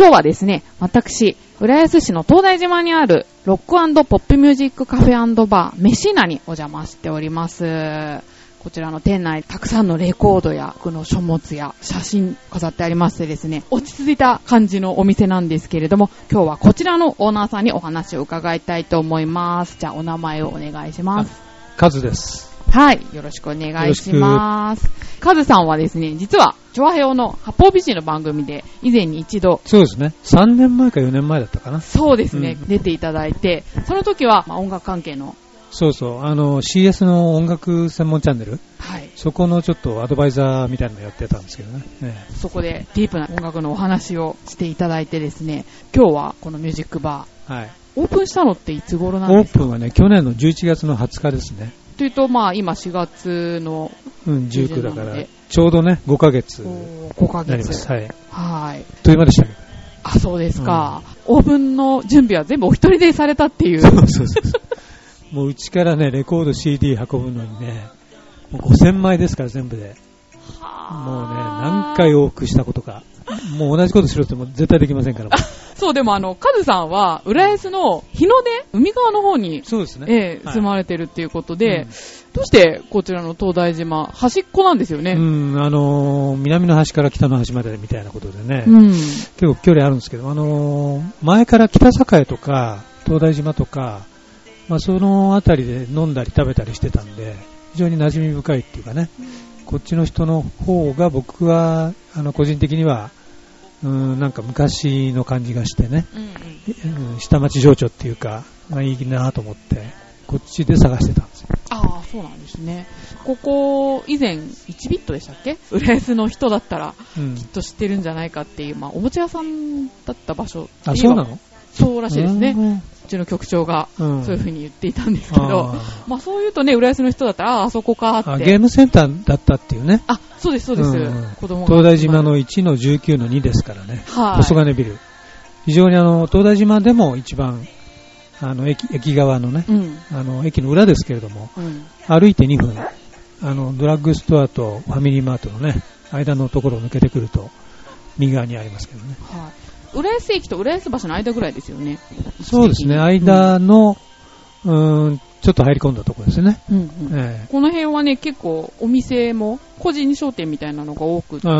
はい、今日はですね、私、浦安市の東大島にあるロックポップミュージックカフェバー、メシーナにお邪魔しております。こちらの店内、たくさんのレコードや、この書物や写真飾ってありましてですね、落ち着いた感じのお店なんですけれども、今日はこちらのオーナーさんにお話を伺いたいと思います。じゃあ、お名前をお願いします。カズです。はい。よろしくお願いします。カズさんはですね、実は、チョアヘオの八方美人の番組で、以前に一度、そうですね。3年前か4年前だったかな。そうですね、うん出ていただいて、その時は、まあ、音楽関係の、そうそう。あの、CS の音楽専門チャンネル、はい。そこのちょっとアドバイザーみたいなのやってたんですけどね。えそこでディープな音楽のお話をしていただいてですね、今日はこのミュージックバえはい。ー、オープンしたのっていつ頃なんオですか？ープンはね、去年の11月の20日ですね。というと、まあ、今4月のうん、19だからちょうどね、5ヶ月に5ヶなります。月。はい。はい。という間でしたけど。あ、そうですか、オープンの準備は全部お一人でされたっていう。そうそうそう。もううちからね、レコード CD 運ぶのにね、もう5000枚ですから全部で。もうね、何回往復したことか。もう同じことしろっても絶対できませんから。そう、でもあの、カズさんは、浦安の日の出、海側の方に、そうですね。ええはい住まれてるっていうことで、うんどうしてこちらの東大島、端っこなんですよね？うん、あのー南の端から北の端までみたいなことでね、うん。結構距離あるんですけど、あのー前から北栄とか、東大島とか、まあ、その辺りで飲んだり食べたりしてたんで、非常に馴染み深いっていうかね、こっちの人の方が僕は、あの、個人的には、うん、なんか昔の感じがしてね、うんうんうん下町情緒っていうか、まあ、いいなと思って、こっちで探してたんですよ。ああ、そうなんですね。ここ、以前、1ビットでしたっけ？浦安の人だったら、うんきっと知ってるんじゃないかっていう、まあ、おもちゃ屋さんだった場所あ、そうなの？そうらしいですね。ちの局長が、うんそういうふうに言っていたんですけど、あまあそう言うとね、浦安の人だったら、ああ、あそこかって。ゲームセンターだったっていうね。あ、そうです、そうです。うん子供が東大島の1の19の2ですからね。はい。細金ビル。非常にあの、東大島でも一番、あの、駅、駅側のね、うん。あの、駅の裏ですけれども、うん。歩いて2分、あの、ドラッグストアとファミリーマートのね、間のところを抜けてくると、右側にありますけどね。はい。浦安駅と浦安橋の間ぐらいですよね。そうですね、間の、うーん、ちょっと入り込んだところですね。うんうん。えこの辺はね、結構お店も個人商店みたいなのが多くって、ね。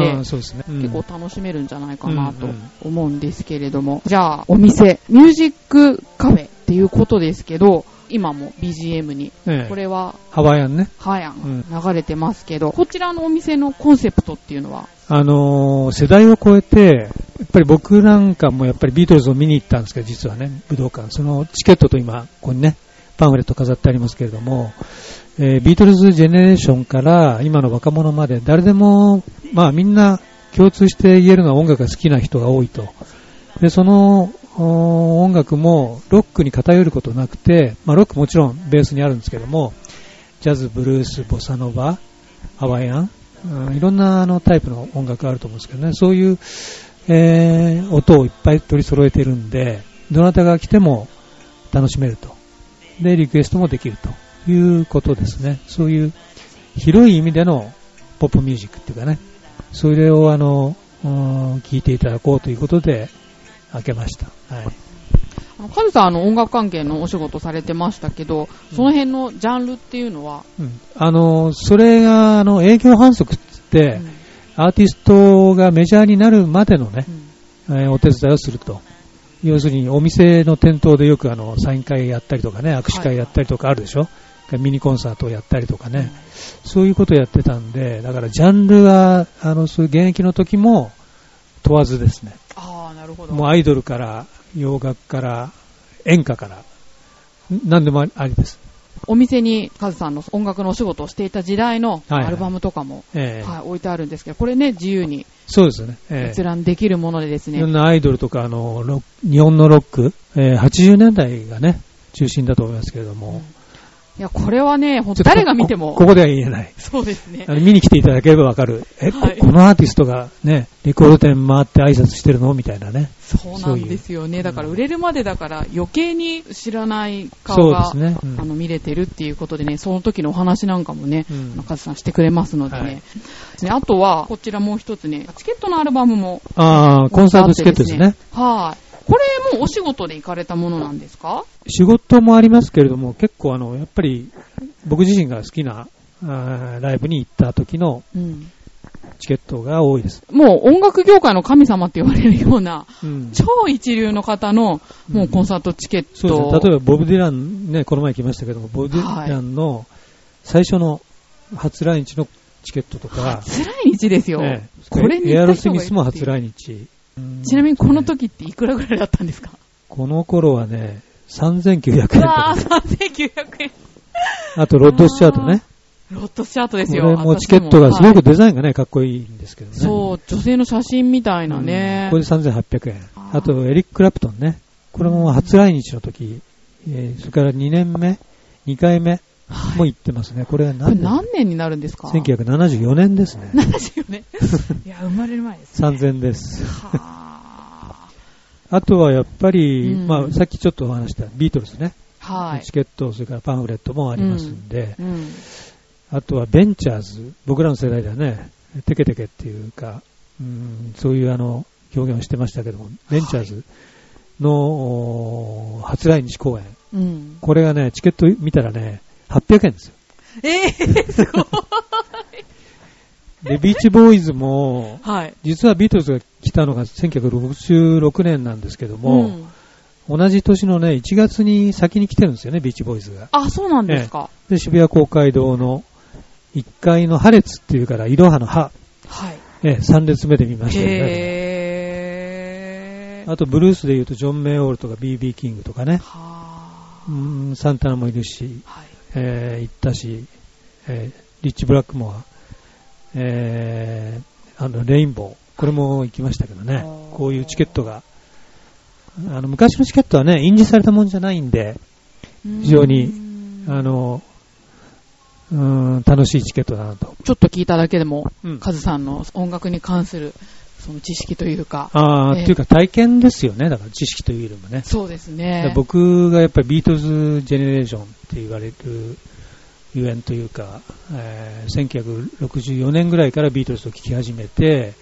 うん結構楽しめるんじゃないかなとうんうん思うんですけれども。じゃあ、お店、ミュージックカフェっていうことですけど、今も BGM に、ええこれはハワイアンね。ハヤうんン流れてますけど、こちらのお店のコンセプトっていうのは、あのー世代を超えて、やっぱり僕なんかもやっぱりビートルズを見に行ったんですけど、実はね、武道館。そのチケットと今、ここにね、パンフレット飾ってありますけれども、えービートルズジェネレーションから今の若者まで誰でも、まあみんな共通して言えるのは音楽が好きな人が多いと。で、そのお音楽もロックに偏ることなくて、まあロックもちろんベースにあるんですけども、ジャズ、ブルース、ボサノバ、ハワイアン、うんいろんなあのタイプの音楽があると思うんですけどね、そういう、えー音をいっぱい取り揃えてるんで、どなたが来ても楽しめると。で、リクエストもできるということですね。そういう広い意味でのポップミュージックっていうかね、それをあの、うん聞いていただこうということで開けました。はい。カズさんあの音楽関係のお仕事されてましたけど、その辺のジャンルっていうのは、うん。あの、それがあの営業反則って言って、うん。アーティストがメジャーになるまでのねう、ん。えーお手伝いをすると。要するにお店の店頭でよくあのサイン会やったりとかね、握手会やったりとかあるでしょ、ミニコンサートをやったりとかね、そういうことをやってたんで、だからジャンルは、あの、そういう現役の時も問わずですね。ああ、なるほど。もうアイドルから、洋楽から、演歌から、ん何でもありです。お店にカズさんの音楽のお仕事をしていた時代のはいはい。アルバムとかも、ええ。はい置いてあるんですけど、これね、自由にそうですよね。ええ。閲覧できるものでですね、いろんなアイドルとか、あの、日本のロック、えー80年代がね、中心だと思いますけれども、いや、これはね、ほんとちょっと誰が見てもここ。こでは言えない。そうですねあ。の見に来ていただければわかる。え、はいここのアーティストがね、レコード店回って挨拶してるの？みたいなね。そうなんですよね。だから売れるまでだから余計に知らない顔が、ね。うんあの見れてるっていうことでね、その時のお話なんかもね、うん中津さんしてくれますのでね。はいねあとは、こちらもう一つね、チケットのアルバムも。ああ、コンサートチケットですね。はい。これもお仕事で行かれたものなんですか？仕事もありますけれども、結構あの、やっぱり僕自身が好きなあーライブに行った時のうん。チケットが多いです。もう音楽業界の神様って言われるような、うん超一流の方の、もうコンサートチケット。そうですね。例えばボブ・ディラン、ね、この前来ましたけども、ボブ・ディランの最初の初来日のチケットとか、辛い日ですよ。ねこれにエアロスミスも初来日。ちなみにこの時っていくらぐらいだったんですか？この頃はね、3900円とうわー、か、3900円。あとロッドスチャートね。ロットスチャートですこよ。れもチケットがすごはいくデザインがね、かっこいいんですけどね。そう、女性の写真みたいなうんね。これで3800円。あと、エリック・クラプトンね。これも初来日の時、えーそれから2年目、2回目も行ってますね。これは何年？何年になるんですか ?1974 年ですね。?74 年。いや、生まれる前です、ね。3000です。はあ。あとはやっぱり、うんまあ、さっきちょっとお話したビートルズね。はいチ。ケット、それからパンフレットもありますんで、うん。あとはベンチャーズ、僕らの世代ではね、テケテケっていうか、うん、そういうあの、表現をしてましたけども、ベンチャーズの、お初来日公演。うん。これがね、チケット見たらね、800円ですよ。えー、すごい。で、ビーチボーイズも、はい。実はビートルズが来たのが1966年なんですけども、ん同じ年のね、1月に先に来てるんですよね、ビーチボーイズが。あ、そうなんですか。で、渋谷公会堂の1階の破列っていうから、いろはの葉、はい。え3列目で見ましたよね。へー。あと、ブルースで言うと、ジョン・メイオールとか B.B. キングとかね、はうーんサンタナもいるし、ーはい。えー行ったし、えーリッチ・ブラックモア、えーあの、レインボー、これも行きましたけどね。こういうチケットが、あの、昔のチケットはね、印字されたもんじゃないんで、非常にうん。あの、うーん、楽しいチケットだなと。ちょっと聞いただけでも、うん。カズさんの音楽に関する、その知識というか、ああ、ええっていうか体験ですよね、だから知識というよりもね。そうですね。僕がやっぱりビートルズジェネレーションって言われるゆえんというか、えー1964年ぐらいからビートルズを聴き始めて、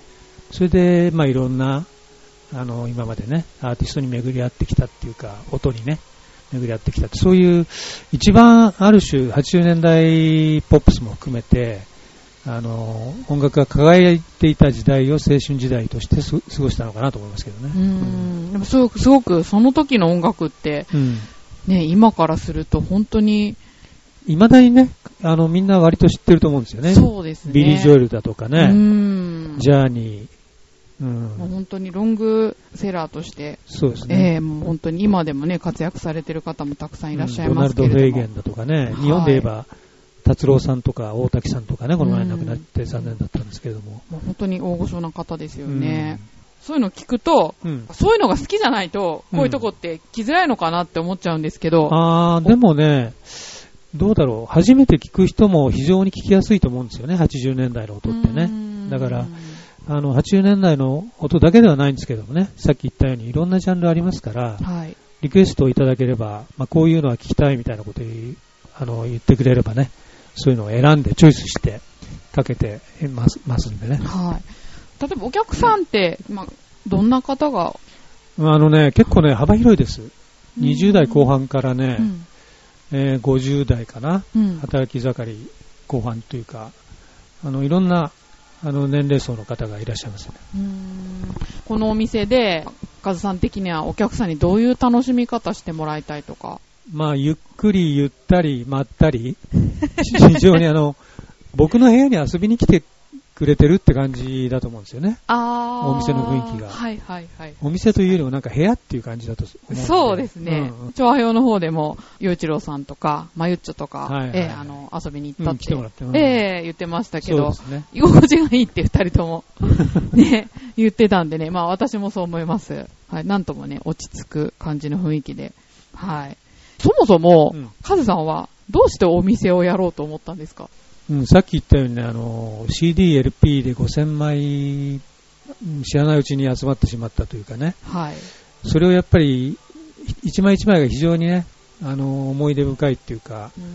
それで、まあいろんな、あの、今までね、アーティストに巡り合ってきたっていうか、音にね、巡り合ってきたって、そういう、一番ある種、80年代ポップスも含めて、あの、音楽が輝いていた時代を青春時代としてす過ごしたのかなと思いますけどね。うーん。でもすごく、すごくその時の音楽って、うん。ね、今からすると本当に、未だにね、あの、みんな割と知ってると思うんですよね。そうですね。ビリー・ジョエルだとかうね、ーん。ジャーニー、う、もうん本当にロングセラーとして、そうですね。ええもう本当に今でもね、活躍されてる方もたくさんいらっしゃいますけうんドナルド・れども。フェーゲンだとかね、はい日本で言えば、達郎さんとか大滝さんとかね、この前亡くなって残念だったんですけれども。もう本当に大御所な方ですようんね。そういうの聞くと、うん。そういうのが好きじゃないと、こういうとこって来づらいのかなって思っちゃうんですけど、あー、でもね、どうだろう、初めて聞く人も非常に聞きやすいと思うんですよね、80年代の音ってね。だから、あの、80年代の音だけではないんですけどもね、さっき言ったようにいろんなジャンルありますから、はい。リクエストをいただければ、まあ、こういうのは聞きたいみたいなことあの言ってくれればね、そういうのを選んでチョイスしてかけてますますんでね。はい。例えばお客さんって、まあ、どんな方が、あのね、結構ね、幅広いです。うん20代後半からね、うん。えー50代かな、うん。働き盛り後半というか、あの、いろんな、あの、年齢層の方がいらっしゃいますね。このお店で、カズさん的にはお客さんにどういう楽しみ方してもらいたいとか？まあ、ゆっくり、ゆったり、まったり、非常にあの、僕の部屋に遊びに来てくれてるって感じだと思うんですよね。あーお店の雰囲気がはいはいはい。お店というよりもなんか部屋っていう感じだとそうですね。調和表の方でも、洋一郎さんとか、まゆっちょとか、はいはいええあの、遊びに行ったって、うん来てもらってうんええ言ってましたけどね。居心地がいいって二人とも、ね、言ってたんでね、まあ私もそう思います。はい、なんともね、落ち着く感じの雰囲気で。はい。そもそも、うん。カズさんはどうしてお店をやろうと思ったんですか？うん、さっき言ったようにね、あの、CD、LP で5000枚、うん知らないうちに集まってしまったというかね、はい。それをやっぱり、一枚一枚が非常にね、あの、思い出深いっていうか、うーん。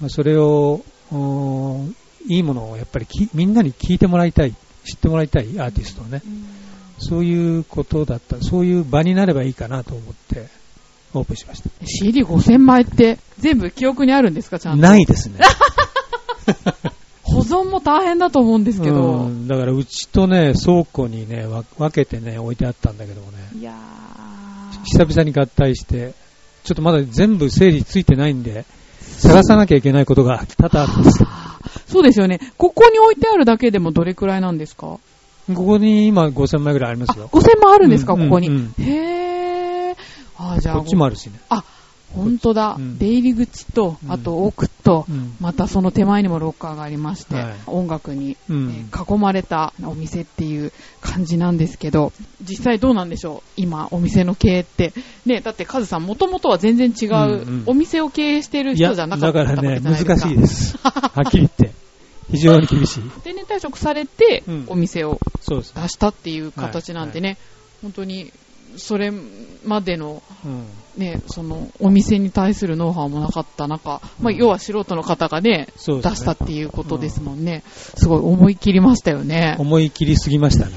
まあ、それを、おいいものをやっぱりきみんなに聞いてもらいたい、知ってもらいたいアーティストをね、そういうことだった、そういう場になればいいかなと思って、オープンしました。CD5000 枚って全部記憶にあるんですかちゃんと？ないですね。保存も大変だと思うんですけど。うんだからうちとね、倉庫にね、わ分けてね、置いてあったんだけどもね、いやー。久々に合体して、ちょっとまだ全部整理ついてないんで、探さなきゃいけないことが多々あるんです。そうですよね。ここに置いてあるだけでもどれくらいなんですか？ここに今5000枚ぐらいありまあ、すよ。5000枚あるんですか、うんここに。うんへー。あ、じゃあ、こっちもあるしね。あ、本当だ、うん出入り口と、うんあと奥と、うんまたその手前にもロッカーがありまして、はい音楽に、囲まれたお店っていう感じなんですけど、実際どうなんでしょう今、お店の経営って。ね、だってカズさん、もともとは全然違う、うんうんお店を経営してる人じゃなかだったわけからね、じゃないですか。難しいです。はっきり言って。非常に厳しい。定年退職されて、うんお店を。出したっていう形なんでね、本当に、それまでのうん。ね、その、お店に対するノウハウもなかった中、まあ、うん要は素人の方がね、出したっていうことですもんね。すごい思い切りましたよね。思い切りすぎましたね。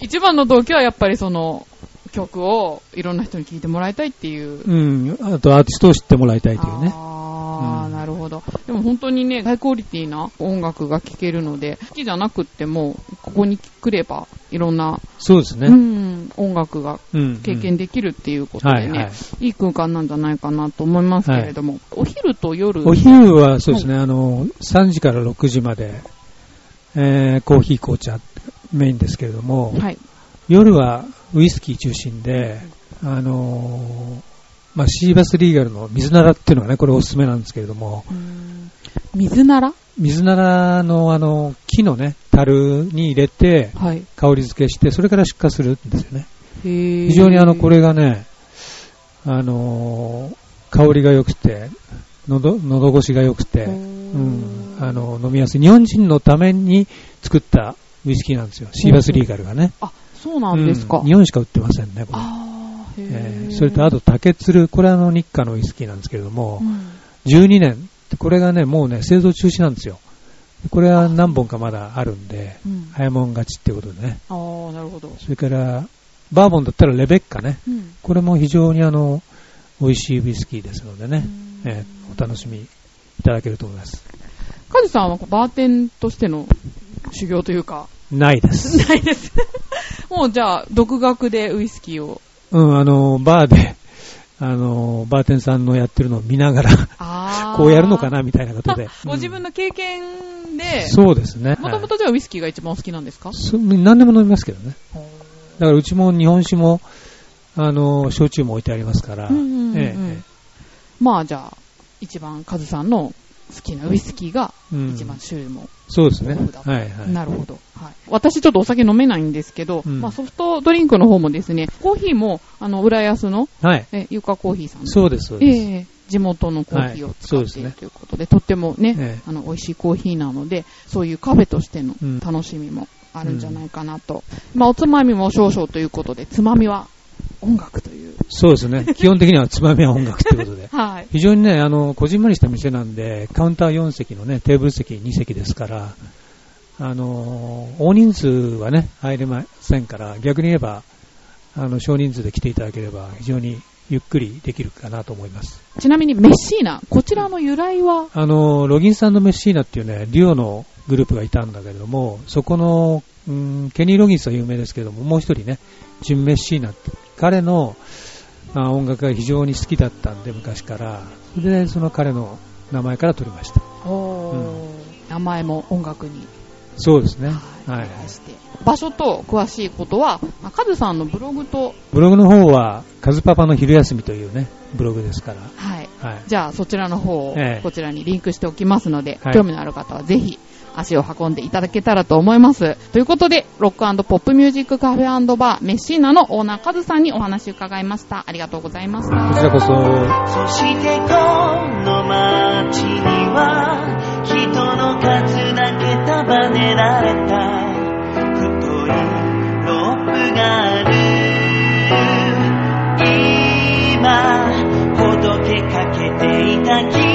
一番の動機はやっぱりその、曲をいろんな人に聴いてもらいたいっていう。うん。あとアーティストを知ってもらいたいというね。ああ、うんなるほど。でも本当にね、ハイクオリティな音楽が聴けるので、好きじゃなくっても、ここに来れば、いろんな、そうですね。うん、音楽がうん。経験できるっていうことでね、はいはいいい空間なんじゃないかなと思いますけれども、お昼と夜、お昼はそうですね、あの、3時から6時まで、えー、コーヒー、紅茶メインですけれども、はい。夜はウイスキー中心で、あのーまあ、シーバスリーガルの水ならっていうのがね、これおすすめなんですけれども、うん水なら？水ならのあの、木のね、樽に入れて、はい。香り付けして、それから出荷するんですよね。非非常にあの、これがね、あのー香りが良くて、喉、喉越しが良くて、うん、あの、飲みやすい。日本人のために作ったウイスキーなんですよ。シーバスリーガルがね。あ、そうなんですか。うん日本しか売ってませんね、これ。えーそれとあと、竹鶴、これはあの日課のウイスキーなんですけれどもう、ん12年、これがね、もうね、製造中止なんですよ。これは何本かまだあるんで、うん早もん勝ちってことでね。ああ、なるほど。それから、バーボンだったらレベッカね。うんこれも非常にあの、美味しいウイスキーですのでね、うんえーお楽しみいただけると思います。カズさんはバーテンとしての修行というか、ないです。ないです。もうじゃあ、独学でウイスキーを。うん、あの、バーで、あの、バーテンさんのやってるのを見ながら、あこうやるのかなみたいなことで。ご自分の経験で、そうですね。もともとじゃあウイスキーが一番お好きなんですか、はい。そ何でも飲みますけどね。だからうちも日本酒も、あの、焼酎も置いてありますから、まあじゃあ、一番カズさんの好きなウイスキーがうん。一番種類もそうですね。はいはい。なるほど。はい。私ちょっとお酒飲めないんですけど、うんまあソフトドリンクの方もですね、コーヒーも、あの、浦安の、はい。え、ゆかコーヒーさんのそうです、そうです。ええ地元のコーヒーをはい使っているということで、とってもね、ええあの、美味しいコーヒーなので、そういうカフェとしてのうん楽しみもあるんじゃないかなと。まあ、おつまみも少々ということで、つまみは音楽という。そうですね。基本的にはつまみは音楽ってことで。はい。非常にね、あの、こじんまりした店なんで、カウンター4席のね、テーブル席2席ですから、あの、大人数はね、入れませんから、逆に言えば、あの、少人数で来ていただければ、非常にゆっくりできるかなと思います。ちなみにメッシーナ、こちらの由来は、あの、ロギンさんのメッシーナっていうね、デュオのグループがいたんだけれども、そこの、うん、ケニー・ロギンスは有名ですけども、もう一人ね、ジン・メッシーナって、彼のあ音楽が非常に好きだったんで、昔から、それでその彼の名前から取りました。おー名前も音楽にそうですね。はいはい。場所と詳しいことは、まあカズさんのブログと、ブログの方は、カズパパの昼休みというね、ブログですから、はい、はい。じゃあそちらの方をええこちらにリンクしておきますので、はい興味のある方はぜひ足を運んでいただけたらと思います。ということで、ロックポップミュージックカフェバーメッシーナのオーナーカズさんにお話伺いました。ありがとうございました。こちらこそ、そしてこの街には人の数だけ束ねられた太いロープがある今ていた